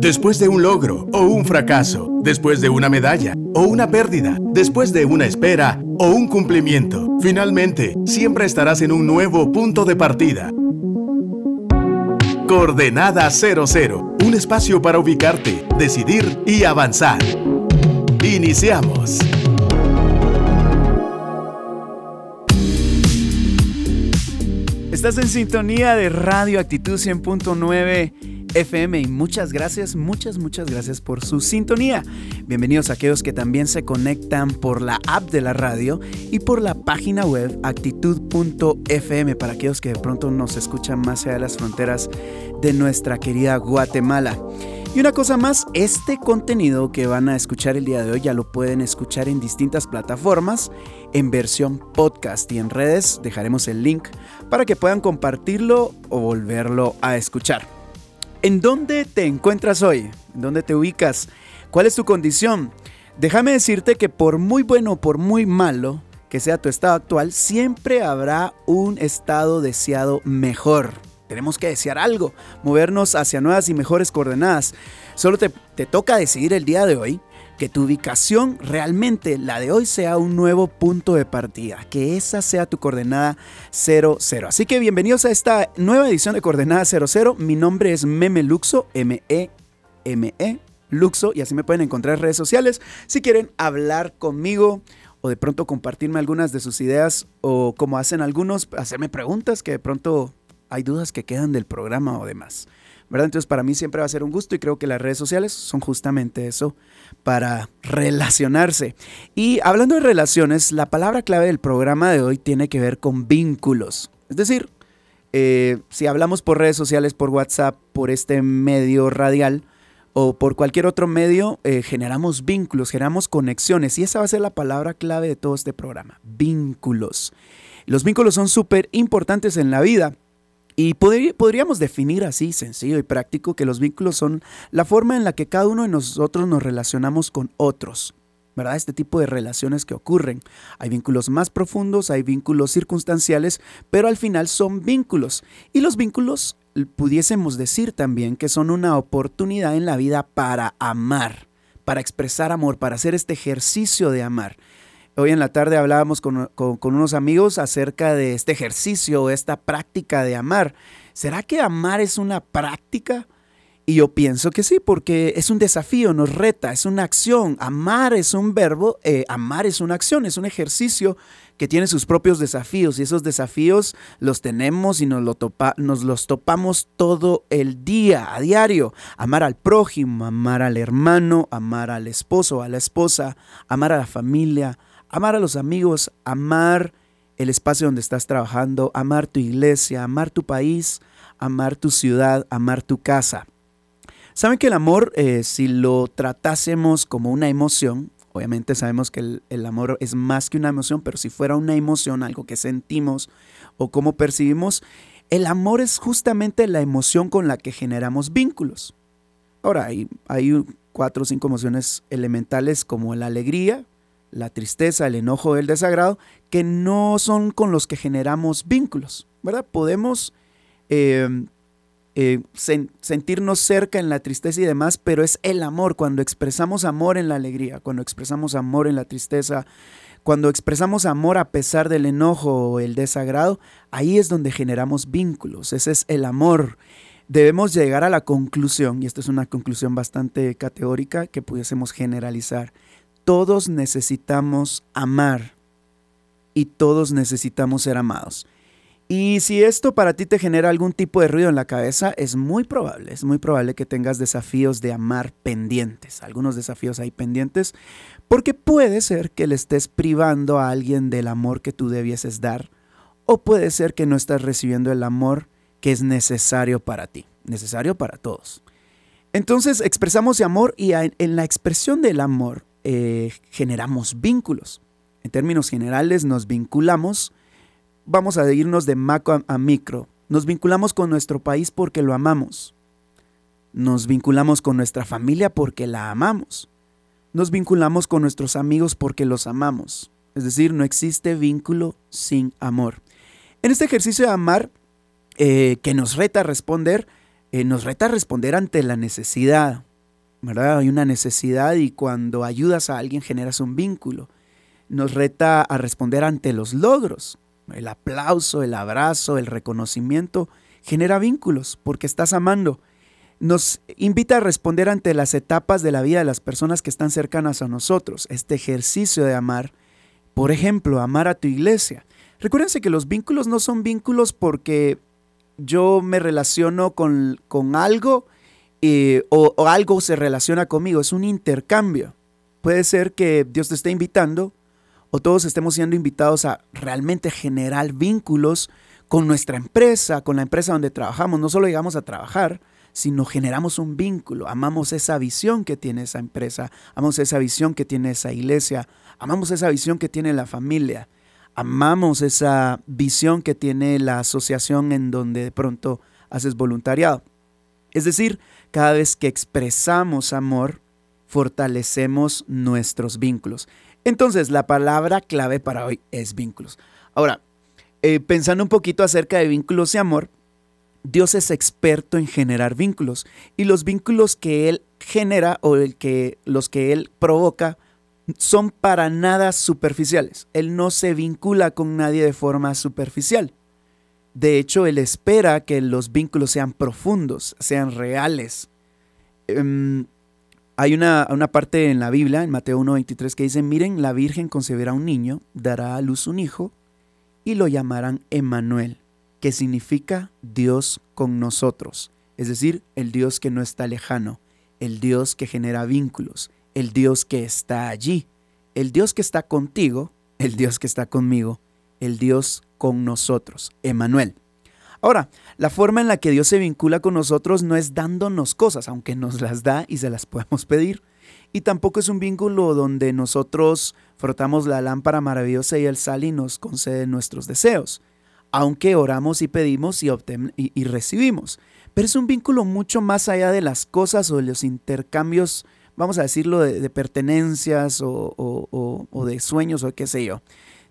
Después de un logro o un fracaso, después de una medalla o una pérdida, después de una espera o un cumplimiento, finalmente siempre estarás en un nuevo punto de partida. Coordenada 00, un espacio para ubicarte, decidir y avanzar. Iniciamos. Estás en sintonía de Radio Actitud 100.9 FM y muchas gracias, muchas, muchas gracias por su sintonía. Bienvenidos a aquellos que también se conectan por la app de la radio y por la página web actitud.fm para aquellos que de pronto nos escuchan más allá de las fronteras de nuestra querida Guatemala. Y una cosa más, este contenido que van a escuchar el día de hoy ya lo pueden escuchar en distintas plataformas en versión podcast y en redes dejaremos el link para que puedan compartirlo o volverlo a escuchar. ¿En dónde te encuentras hoy? ¿En dónde te ubicas? ¿Cuál es tu condición? Déjame decirte que por muy bueno o por muy malo que sea tu estado actual, siempre habrá un estado deseado mejor. Tenemos que desear algo, movernos hacia nuevas y mejores coordenadas. Solo te, te toca decidir el día de hoy que tu ubicación realmente, la de hoy, sea un nuevo punto de partida, que esa sea tu coordenada 00. Así que bienvenidos a esta nueva edición de Coordenada 00. Mi nombre es Meme Luxo, M-E-M-E, Luxo, y así me pueden encontrar en redes sociales si quieren hablar conmigo o de pronto compartirme algunas de sus ideas o como hacen algunos, hacerme preguntas que de pronto hay dudas que quedan del programa o demás. Entonces para mí siempre va a ser un gusto y creo que las redes sociales son justamente eso, para relacionarse. Y hablando de relaciones, la palabra clave del programa de hoy tiene que ver con vínculos. Es decir, eh, si hablamos por redes sociales, por WhatsApp, por este medio radial o por cualquier otro medio, eh, generamos vínculos, generamos conexiones y esa va a ser la palabra clave de todo este programa, vínculos. Los vínculos son súper importantes en la vida y podríamos definir así, sencillo y práctico, que los vínculos son la forma en la que cada uno de nosotros nos relacionamos con otros. ¿verdad? Este tipo de relaciones que ocurren. Hay vínculos más profundos, hay vínculos circunstanciales, pero al final son vínculos. Y los vínculos pudiésemos decir también que son una oportunidad en la vida para amar, para expresar amor, para hacer este ejercicio de amar. Hoy en la tarde hablábamos con, unos amigos acerca de este ejercicio, esta práctica de amar. ¿Será que amar es una práctica? Y yo pienso que sí, porque es un desafío, nos reta, es una acción. Amar es un verbo, eh, amar es una acción, es un ejercicio que tiene sus propios desafíos y esos desafíos los tenemos y nos, lo nos los topamos todo el día, a diario. Amar al prójimo, amar al hermano, amar al esposo, a la esposa, amar a la familia, amar a los amigos, amar el espacio donde estás trabajando, amar tu iglesia, amar tu país, amar tu ciudad, amar tu casa. Saben que el amor, eh, si lo tratásemos como una emoción, obviamente sabemos que el, amor es más que una emoción, pero si fuera una emoción, algo que sentimos o cómo percibimos, el amor es justamente la emoción con la que generamos vínculos. Ahora, hay cuatro o cinco emociones elementales como la alegría, la tristeza, el enojo, el desagrado, que no son con los que generamos vínculos, ¿verdad? Podemos em, eh, sentirnos cerca en la tristeza y demás, pero es el amor, cuando expresamos amor en la alegría, cuando expresamos amor en la tristeza, cuando expresamos amor a pesar del enojo o el desagrado, ahí es donde generamos vínculos, ese es el amor. Debemos llegar a la conclusión, y esta es una conclusión bastante categórica que pudiésemos generalizar, todos necesitamos amar y todos necesitamos ser amados. Y si esto para ti te genera algún tipo de ruido en la cabeza, es muy probable, es muy probable que tengas desafíos de amar pendientes, algunos desafíos ahí pendientes, porque puede ser que le estés privando a alguien del amor que tú debieses dar, o puede ser que no estás recibiendo el amor que es necesario para ti, necesario para todos. Entonces expresamos amor y en la expresión del amor eh, generamos vínculos. En términos generales nos vinculamos, vamos a irnos de macro a micro. Nos vinculamos con nuestro país porque lo amamos. Nos vinculamos con nuestra familia porque la amamos. Nos vinculamos con nuestros amigos porque los amamos. Es decir, no existe vínculo sin amor. En este ejercicio de amar, eh, que nos reta responder, eh, nos reta responder ante la necesidad, ¿verdad? Hay una necesidad y cuando ayudas a alguien generas un vínculo. Nos reta a responder ante los logros. El aplauso, el abrazo, el reconocimiento genera vínculos porque estás amando. Nos invita a responder ante las etapas de la vida de las personas que están cercanas a nosotros. Este ejercicio de amar, por ejemplo, amar a tu iglesia. Recuérdense que los vínculos no son vínculos porque yo me relaciono con, con algo eh, o, o algo se relaciona conmigo. Es un intercambio. Puede ser que Dios te esté invitando o todos estemos siendo invitados a realmente generar vínculos con nuestra empresa, con la empresa donde trabajamos. No solo llegamos a trabajar, sino generamos un vínculo. Amamos esa visión que tiene esa empresa, amamos esa visión que tiene esa iglesia, amamos esa visión que tiene la familia, amamos esa visión que tiene la asociación en donde de pronto haces voluntariado. Es decir, cada vez que expresamos amor, fortalecemos nuestros vínculos. Entonces, la palabra clave para hoy es vínculos. Ahora, eh, pensando un poquito acerca de vínculos y amor, Dios es experto en generar vínculos y los vínculos que Él genera o el que, los que Él provoca son para nada superficiales. Él no se vincula con nadie de forma superficial. De hecho, Él espera que los vínculos sean profundos, sean reales. Em, hay una, una, parte en la Biblia, en Mateo 1.23, que dice, miren, la Virgen concebirá un niño, dará a luz un hijo, y lo llamarán Emmanuel, que significa Dios con nosotros, es decir, el Dios que no está lejano, el Dios que genera vínculos, el Dios que está allí, el Dios que está contigo, el Dios que está conmigo, el Dios con nosotros, Emmanuel. Ahora, la forma en la que Dios se vincula con nosotros no es dándonos cosas, aunque nos las da y se las podemos pedir. Y tampoco es un vínculo donde nosotros frotamos la lámpara maravillosa y el sal y nos concede nuestros deseos, aunque oramos y pedimos y, y, recibimos. Pero es un vínculo mucho más allá de las cosas o de los intercambios, vamos a decirlo, de, pertenencias o, o de sueños o qué sé yo.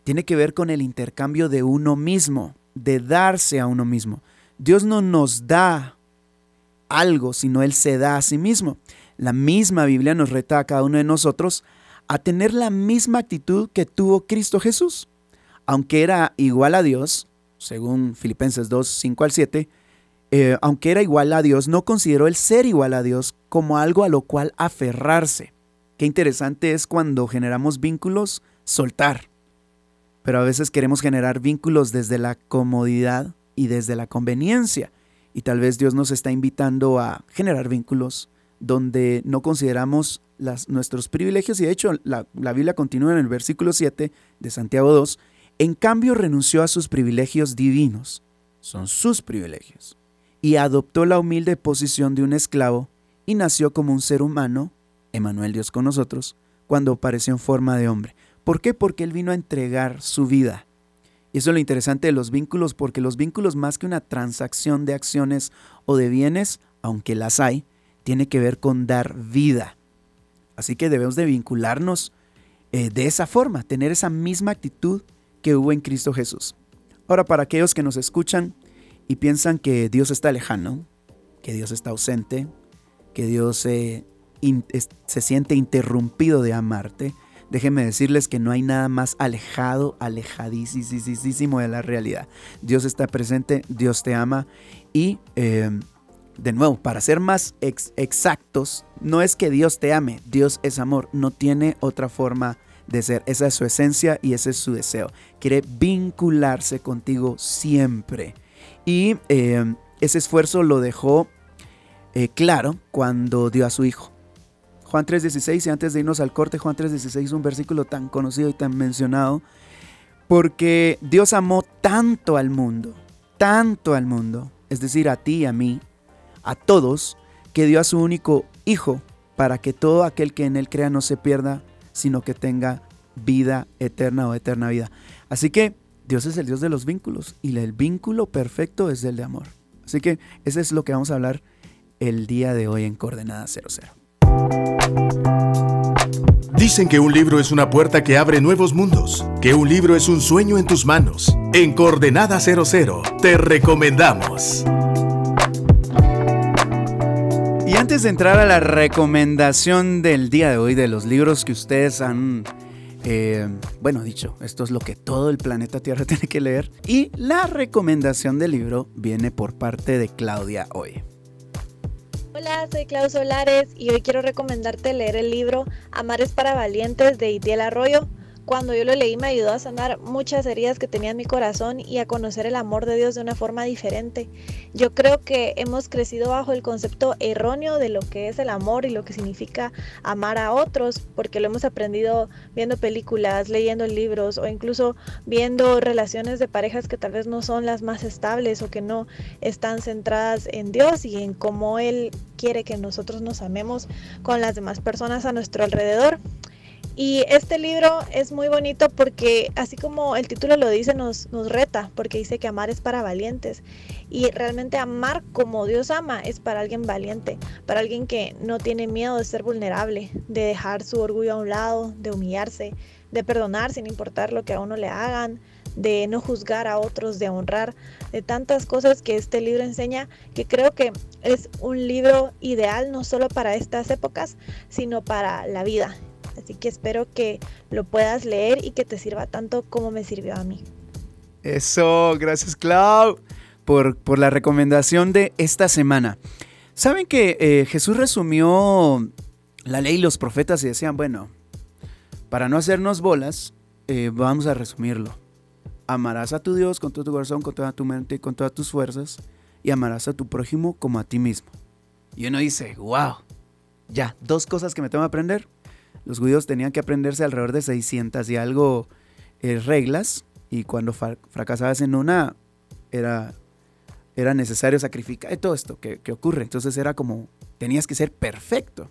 Tiene que ver con el intercambio de uno mismo, de darse a uno mismo. Dios no nos da algo, sino Él se da a sí mismo. La misma Biblia nos reta a cada uno de nosotros a tener la misma actitud que tuvo Cristo Jesús. Aunque era igual a Dios, según Filipenses 2, 5 al 7, eh, aunque era igual a Dios, no consideró el ser igual a Dios como algo a lo cual aferrarse. Qué interesante es cuando generamos vínculos, soltar. Pero a veces queremos generar vínculos desde la comodidad y desde la conveniencia. Y tal vez Dios nos está invitando a generar vínculos donde no consideramos nuestros privilegios y de hecho la, la Biblia continúa en el versículo 7 de Santiago 2, en cambio renunció a sus privilegios divinos, son sus privilegios, y adoptó la humilde posición de un esclavo y nació como un ser humano, Emanuel Dios con nosotros, cuando apareció en forma de hombre. ¿Por qué? Porque Él vino a entregar su vida. Y eso es lo interesante de los vínculos, porque los vínculos más que una transacción de acciones o de bienes, aunque las hay, tiene que ver con dar vida. Así que debemos de vincularnos eh, de esa forma, tener esa misma actitud que hubo en Cristo Jesús. Ahora, para aquellos que nos escuchan y piensan que Dios está lejano, que Dios está ausente, que Dios eh, se siente interrumpido de amarte, déjenme decirles que no hay nada más alejado, alejadísimo de la realidad. Dios está presente, Dios te ama y eh, de nuevo, para ser más exactos, no es que Dios te ame, Dios es amor, no tiene otra forma de ser. Esa es su esencia y ese es su deseo. Quiere vincularse contigo siempre. Y eh, ese esfuerzo lo dejó eh, claro cuando dio a su hijo. Juan 3:16, y antes de irnos al corte, Juan 3:16, un versículo tan conocido y tan mencionado, porque Dios amó tanto al mundo, tanto al mundo, es decir, a ti a mí, a todos, que dio a su único Hijo, para que todo aquel que en Él crea no se pierda, sino que tenga vida eterna o eterna vida. Así que Dios es el Dios de los vínculos y el vínculo perfecto es el de amor. Así que eso es lo que vamos a hablar el día de hoy en Coordenada 00. Dicen que un libro es una puerta que abre nuevos mundos, que un libro es un sueño en tus manos. En Coordenada 00 te recomendamos. antes de entrar a la recomendación del día de hoy de los libros que ustedes han eh, bueno, dicho, esto es lo que todo el planeta Tierra tiene que leer. Y la recomendación del libro viene por parte de Claudia hoy. Hola, soy Claudia Solares y hoy quiero recomendarte leer el libro Amar es para valientes de Itiel Arroyo. Cuando yo lo leí me ayudó a sanar muchas heridas que tenía en mi corazón y a conocer el amor de Dios de una forma diferente. Yo creo que hemos crecido bajo el concepto erróneo de lo que es el amor y lo que significa amar a otros, porque lo hemos aprendido viendo películas, leyendo libros o incluso viendo relaciones de parejas que tal vez no son las más estables o que no están centradas en Dios y en cómo Él quiere que nosotros nos amemos con las demás personas a nuestro alrededor. Y este libro es muy bonito porque, así como el título lo dice, nos, reta, porque dice que amar es para valientes. Y realmente amar como Dios ama es para alguien valiente, para alguien que no tiene miedo de ser vulnerable, de dejar su orgullo a un lado, de humillarse, de perdonar sin importar lo que a uno le hagan, de no juzgar a otros, de honrar, de tantas cosas que este libro enseña, que creo que es un libro ideal no solo para estas épocas, sino para la vida. Así que espero que lo puedas leer y que te sirva tanto como me sirvió a mí. Eso, gracias Clau por, por la recomendación de esta semana. Saben que eh, Jesús resumió la ley y los profetas y decían, bueno, para no hacernos bolas, eh, vamos a resumirlo. Amarás a tu Dios con todo tu corazón, con toda tu mente y con todas tus fuerzas, y amarás a tu prójimo como a ti mismo. Y uno dice, wow, ya, dos cosas que me tengo que aprender. Los judíos tenían que aprenderse alrededor de 600 y algo eh, reglas y cuando fracasabas en una era, era necesario sacrificar todo esto que, ocurre. Entonces era como, tenías que ser perfecto.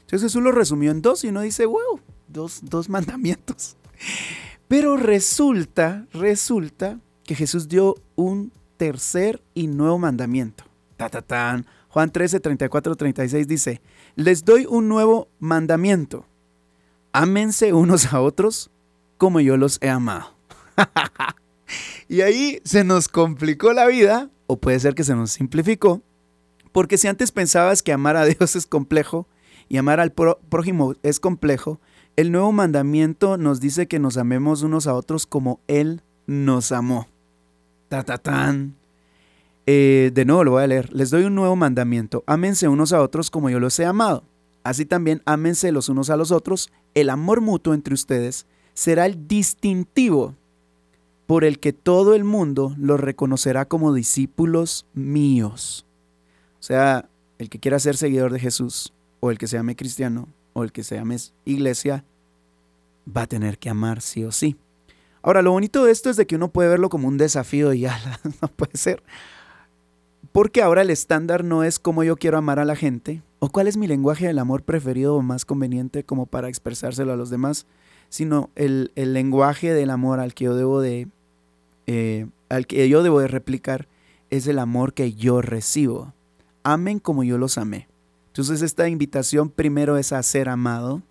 Entonces Jesús lo resumió en dos y uno dice, wow, dos, dos mandamientos. Pero resulta, resulta que Jesús dio un tercer y nuevo mandamiento. Ta, ta, tan. Juan 13, 34, 36 dice, les doy un nuevo mandamiento ámense unos a otros como yo los he amado. y ahí se nos complicó la vida, o puede ser que se nos simplificó, porque si antes pensabas que amar a Dios es complejo y amar al prójimo es complejo, el nuevo mandamiento nos dice que nos amemos unos a otros como Él nos amó. Ta, ta, tan. Eh, de nuevo lo voy a leer. Les doy un nuevo mandamiento. Ámense unos a otros como yo los he amado. Así también ámense los unos a los otros. El amor mutuo entre ustedes será el distintivo por el que todo el mundo los reconocerá como discípulos míos. O sea, el que quiera ser seguidor de Jesús, o el que se llame cristiano, o el que se llame iglesia, va a tener que amar sí o sí. Ahora, lo bonito de esto es de que uno puede verlo como un desafío y ya no puede ser. Porque ahora el estándar no es cómo yo quiero amar a la gente o cuál es mi lenguaje del amor preferido o más conveniente como para expresárselo a los demás, sino el, lenguaje del amor al que yo debo de eh, al que yo debo de replicar es el amor que yo recibo. Amen como yo los amé. Entonces esta invitación primero es a ser amado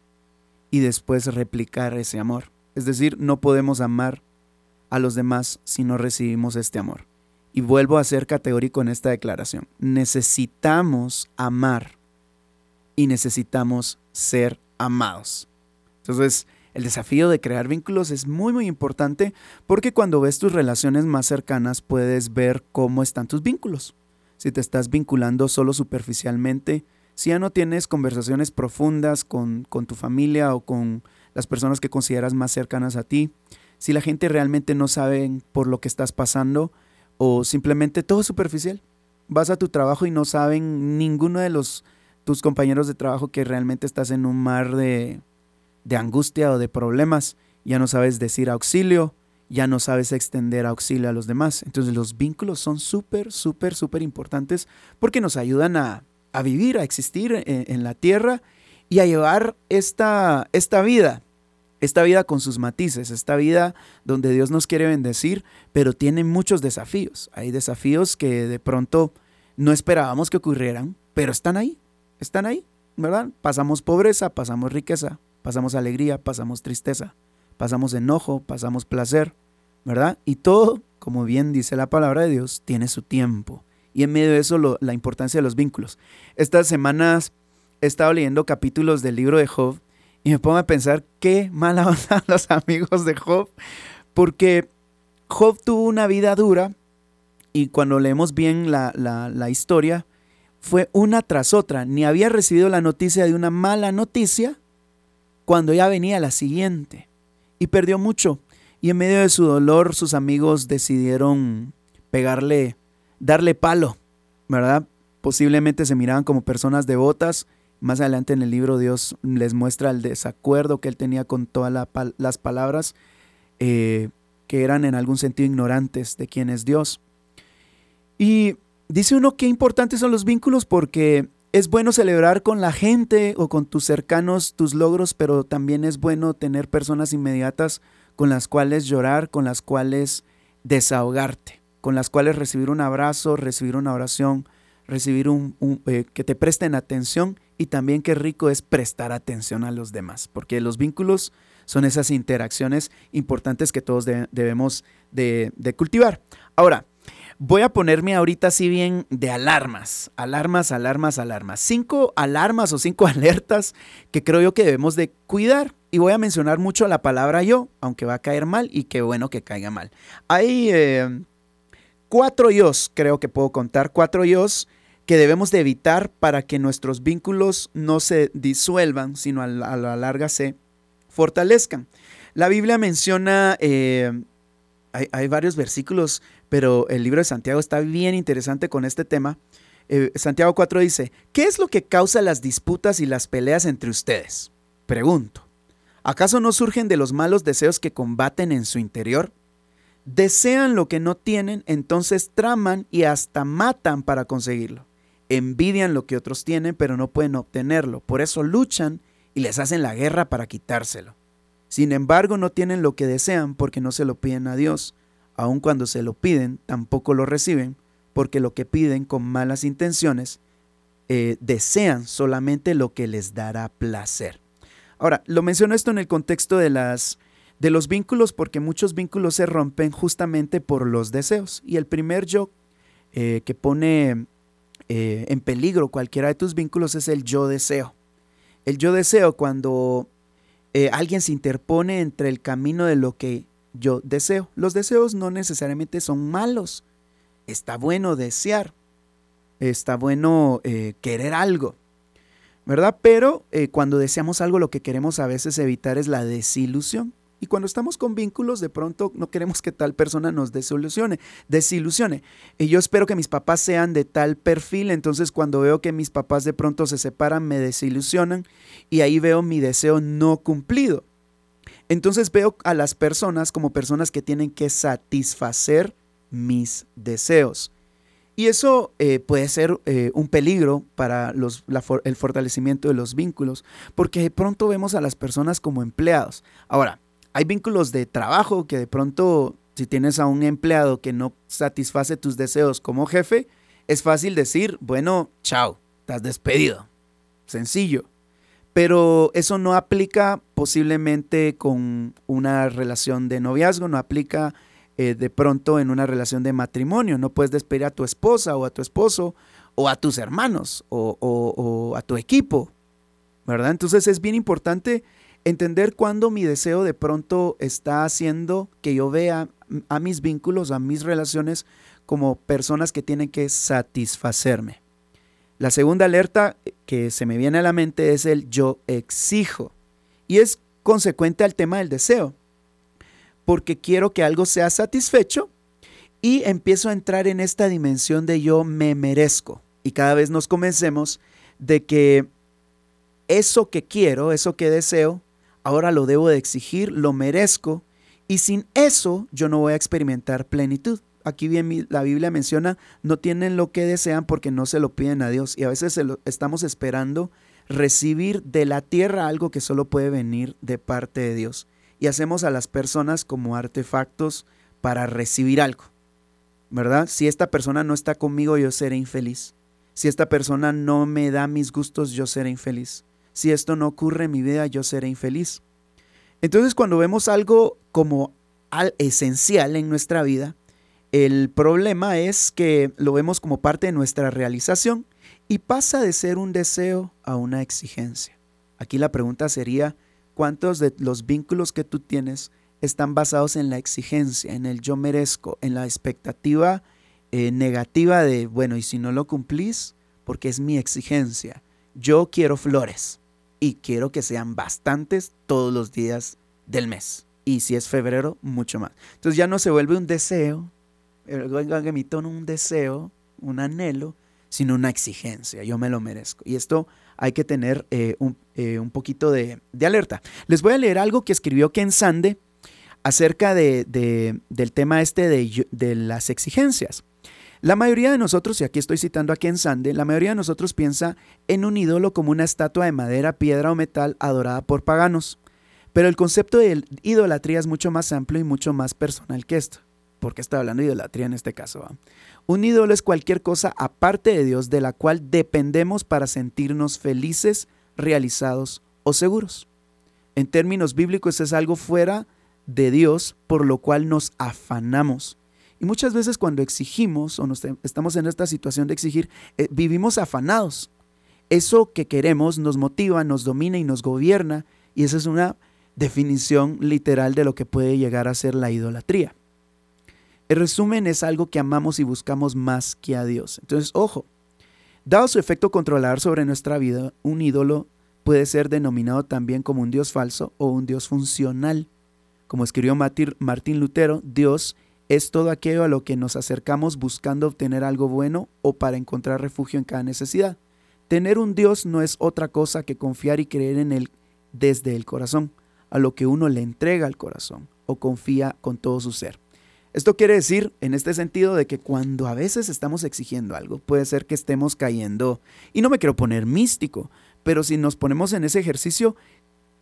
y después replicar ese amor. Es decir, no podemos amar a los demás si no recibimos este amor. Y vuelvo a ser categórico en esta declaración. Necesitamos amar y necesitamos ser amados. Entonces, el desafío de crear vínculos es muy muy importante porque cuando ves tus relaciones más cercanas puedes ver cómo están tus vínculos. Si te estás vinculando solo superficialmente, si ya no tienes conversaciones profundas con, con tu familia o con las personas que consideras más cercanas a ti, si la gente realmente no sabe por lo que estás pasando, o simplemente todo superficial. Vas a tu trabajo y no saben ninguno de los tus compañeros de trabajo que realmente estás en un mar de, de angustia o de problemas. Ya no sabes decir auxilio, ya no sabes extender auxilio a los demás. Entonces los vínculos son súper, súper, súper importantes porque nos ayudan a, a vivir, a existir en, en, la tierra y a llevar esta, esta vida esta vida con sus matices, esta vida donde Dios nos quiere bendecir, pero tiene muchos desafíos. Hay desafíos que de pronto no esperábamos que ocurrieran, pero están ahí, están ahí, ¿verdad? Pasamos pobreza, pasamos riqueza, pasamos alegría, pasamos tristeza, pasamos enojo, pasamos placer, ¿verdad? Y todo, como bien dice la palabra de Dios, tiene su tiempo y en medio de eso la importancia de los vínculos. Estas semanas he estado leyendo capítulos del libro de Job y me pongo a pensar qué mala onda los amigos de Job, porque Job tuvo una vida dura y cuando leemos bien la, la historia, fue una tras otra. Ni había recibido la noticia de una mala noticia cuando ya venía la siguiente. Y perdió mucho. Y en medio de su dolor sus amigos decidieron pegarle, darle palo, ¿verdad? Posiblemente se miraban como personas devotas. Más adelante en el libro Dios les muestra el desacuerdo que él tenía con todas las palabras eh, que eran en algún sentido ignorantes de quién es Dios. Y dice uno qué importantes son los vínculos porque es bueno celebrar con la gente o con tus cercanos tus logros, pero también es bueno tener personas inmediatas con las cuales llorar, con las cuales desahogarte, con las cuales recibir un abrazo, recibir una oración, recibir un, eh, que te presten atención y también qué rico es prestar atención a los demás, porque los vínculos son esas interacciones importantes que todos debemos de cultivar. Ahora, Voy a ponerme ahorita así bien de alarmas, alarmas, alarmas, alarmas. Cinco alarmas o cinco alertas que creo yo que debemos de cuidar. Y voy a mencionar mucho la palabra yo, aunque va a caer mal y qué bueno que caiga mal. Hay eh, cuatro yos, creo que puedo contar, cuatro yos que debemos de evitar para que nuestros vínculos no se disuelvan, sino a la, larga se fortalezcan. La Biblia menciona, eh, hay, hay, varios versículos pero el libro de Santiago está bien interesante con este tema. Eh, Santiago 4 dice, ¿qué es lo que causa las disputas y las peleas entre ustedes? Pregunto, ¿acaso no surgen de los malos deseos que combaten en su interior? Desean lo que no tienen, entonces traman y hasta matan para conseguirlo. Envidian lo que otros tienen, pero no pueden obtenerlo. Por eso luchan y les hacen la guerra para quitárselo. Sin embargo, no tienen lo que desean porque no se lo piden a Dios aun cuando se lo piden, tampoco lo reciben, porque lo que piden con malas intenciones eh, desean solamente lo que les dará placer. Ahora, lo menciono esto en el contexto de, las, de los vínculos, porque muchos vínculos se rompen justamente por los deseos. Y el primer yo eh, que pone eh, en peligro cualquiera de tus vínculos es el yo deseo. El yo deseo cuando alguien se interpone entre el camino de lo que yo deseo. Los deseos no necesariamente son malos. Está bueno desear. Está bueno eh, querer algo. ¿Verdad? Pero eh, cuando deseamos algo lo que queremos a veces evitar es la desilusión. Y cuando estamos con vínculos, de pronto no queremos que tal persona nos desilusione. desilusione. Y yo espero que mis papás sean de tal perfil, entonces cuando veo que mis papás de pronto se separan, me desilusionan y ahí veo mi deseo no cumplido. Entonces veo a las personas como personas que tienen que satisfacer mis deseos. Y eso eh, puede ser eh, un peligro para el fortalecimiento de los vínculos, porque de pronto vemos a las personas como empleados. Ahora, hay vínculos de trabajo que de pronto, si tienes a un empleado que no satisface tus deseos como jefe, es fácil decir, bueno, chao, estás despedido. Sencillo. Pero eso no aplica posiblemente con una relación de noviazgo, no aplica eh, de pronto en una relación de matrimonio. No puedes despedir a tu esposa o a tu esposo o a tus hermanos o, o a tu equipo, ¿verdad? Entonces es bien importante entender cuándo mi deseo de pronto está haciendo que yo vea a mis vínculos, a mis relaciones como personas que tienen que satisfacerme. La segunda alerta que se me viene a la mente es el yo exijo. Y es consecuente al tema del deseo. Porque quiero que algo sea satisfecho y empiezo a entrar en esta dimensión de yo me merezco. Y cada vez nos convencemos de que eso que quiero, eso que deseo, ahora lo debo de exigir, lo merezco. Y sin eso yo no voy a experimentar plenitud aquí bien la Biblia menciona, no tienen lo que desean porque no se lo piden a Dios. Y a veces estamos esperando recibir de la tierra algo que solo puede venir de parte de Dios. Y hacemos a las personas como artefactos para recibir algo. ¿Verdad? Si esta persona no está conmigo, yo seré infeliz. Si esta persona no me da mis gustos, yo seré infeliz. Si esto no ocurre en mi vida, yo seré infeliz. Entonces cuando vemos algo como al esencial en nuestra vida, El problema es que lo vemos como parte de nuestra realización y pasa de ser un deseo a una exigencia. Aquí la pregunta sería, ¿cuántos de los vínculos que tú tienes están basados en la exigencia, en el yo merezco, en la expectativa eh, negativa de, bueno, y si no lo cumplís, porque es mi exigencia. Yo quiero flores y quiero que sean bastantes todos los días del mes. Y si es febrero, mucho más. Entonces ya no se vuelve un deseo, mi tono un deseo, un anhelo, sino una exigencia. Yo me lo merezco. Y esto hay que tener eh, eh, un, poquito de, alerta. Les voy a leer algo que escribió Ken Sande acerca de, del tema este de, de, las exigencias. La mayoría de nosotros, y aquí estoy citando a Ken Sande, la mayoría de nosotros piensa en un ídolo como una estatua de madera, piedra o metal adorada por paganos. Pero el concepto de idolatría es mucho más amplio y mucho más personal que esto. ¿Por qué estoy hablando de idolatría en este caso? Un ídolo es cualquier cosa aparte de Dios de la cual dependemos para sentirnos felices, realizados o seguros. En términos bíblicos es algo fuera de Dios por lo cual nos afanamos. Y muchas veces cuando exigimos o nos, estamos en esta situación de exigir, eh, vivimos afanados. Eso que queremos nos motiva, nos domina y nos gobierna. Y esa es una definición literal de lo que puede llegar a ser la idolatría. El resumen es algo que amamos y buscamos más que a Dios. Entonces, ojo, dado su efecto controlador sobre nuestra vida, un ídolo puede ser denominado también como un Dios falso o un Dios funcional. Como escribió Martín Lutero, Dios es todo aquello a lo que nos acercamos buscando obtener algo bueno o para encontrar refugio en cada necesidad. Tener un Dios no es otra cosa que confiar y creer en Él desde el corazón, a lo que uno le entrega al corazón o confía con todo su ser. Esto quiere decir, en este sentido, de que cuando a veces estamos exigiendo algo, puede ser que estemos cayendo, y no me quiero poner místico, pero si nos ponemos en ese ejercicio,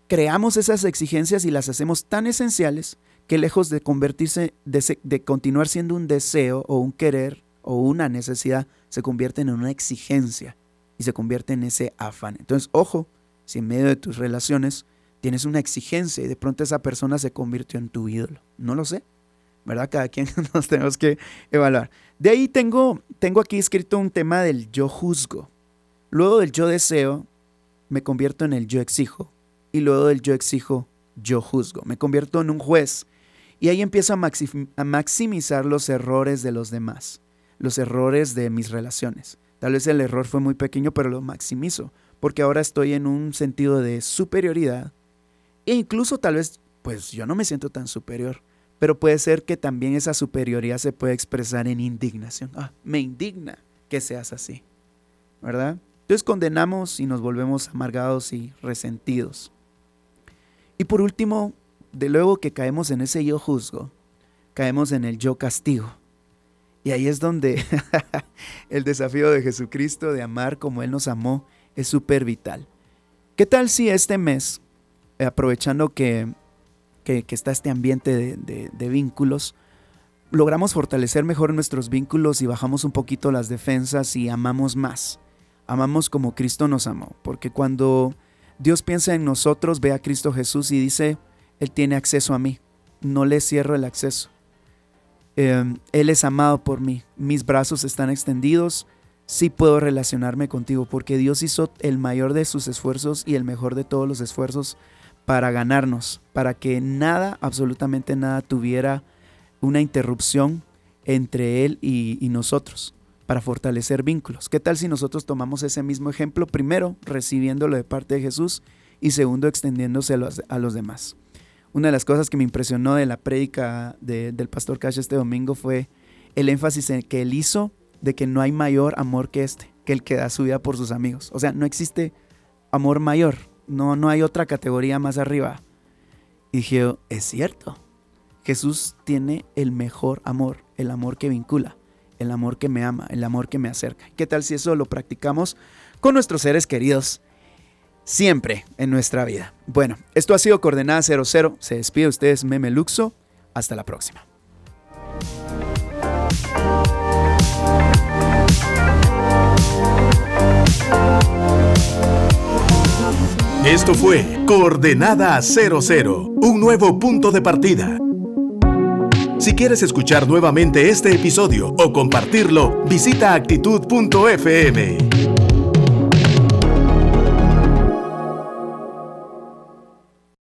creamos esas exigencias y las hacemos tan esenciales que lejos de convertirse, de, continuar siendo un deseo o un querer o una necesidad, se convierten en una exigencia y se convierte en ese afán. Entonces, ojo, si en medio de tus relaciones tienes una exigencia y de pronto esa persona se convirtió en tu ídolo, no lo sé, ¿verdad? Cada quien nos tenemos que evaluar. De ahí tengo, tengo aquí escrito un tema del yo juzgo. Luego del yo deseo, me convierto en el yo exijo. Y luego del yo exijo, yo juzgo. Me convierto en un juez. Y ahí empiezo a, maximizar los errores de los demás, los errores de mis relaciones. Tal vez el error fue muy pequeño, pero lo maximizo, porque ahora estoy en un sentido de superioridad. E incluso tal vez, pues yo no me siento tan superior pero puede ser que también esa superioridad se pueda expresar en indignación. Ah, me indigna que seas así, ¿verdad? Entonces condenamos y nos volvemos amargados y resentidos. Y por último, de luego que caemos en ese yo juzgo, caemos en el yo castigo. Y ahí es donde el desafío de Jesucristo de amar como Él nos amó es súper vital. ¿Qué tal si este mes, aprovechando que que, está este ambiente de, vínculos, logramos fortalecer mejor nuestros vínculos y bajamos un poquito las defensas y amamos más. Amamos como Cristo nos amó, porque cuando Dios piensa en nosotros, ve a Cristo Jesús y dice, Él tiene acceso a mí, no le cierro el acceso. Em, él es amado por mí, mis brazos están extendidos, sí puedo relacionarme contigo, porque Dios hizo el mayor de sus esfuerzos y el mejor de todos los esfuerzos para ganarnos, para que nada, absolutamente nada, tuviera una interrupción entre Él y, nosotros, para fortalecer vínculos. ¿Qué tal si nosotros tomamos ese mismo ejemplo, primero recibiéndolo de parte de Jesús y segundo extendiéndoselo a los demás? Una de las cosas que me impresionó de la prédica del pastor Cash este domingo fue el énfasis en que él hizo de que no hay mayor amor que este, que el que da su vida por sus amigos. O sea, no existe amor mayor, no, no hay otra categoría más arriba. Y dije, es cierto. Jesús tiene el mejor amor, el amor que vincula, el amor que me ama, el amor que me acerca. ¿Qué tal si eso lo practicamos con nuestros seres queridos siempre en nuestra vida? Bueno, esto ha sido Coordenada 00. Se despide ustedes, Meme Luxo. Hasta la próxima. Esto fue Coordenada 00, un nuevo punto de partida. Si quieres escuchar nuevamente este episodio o compartirlo, visita actitud.fm.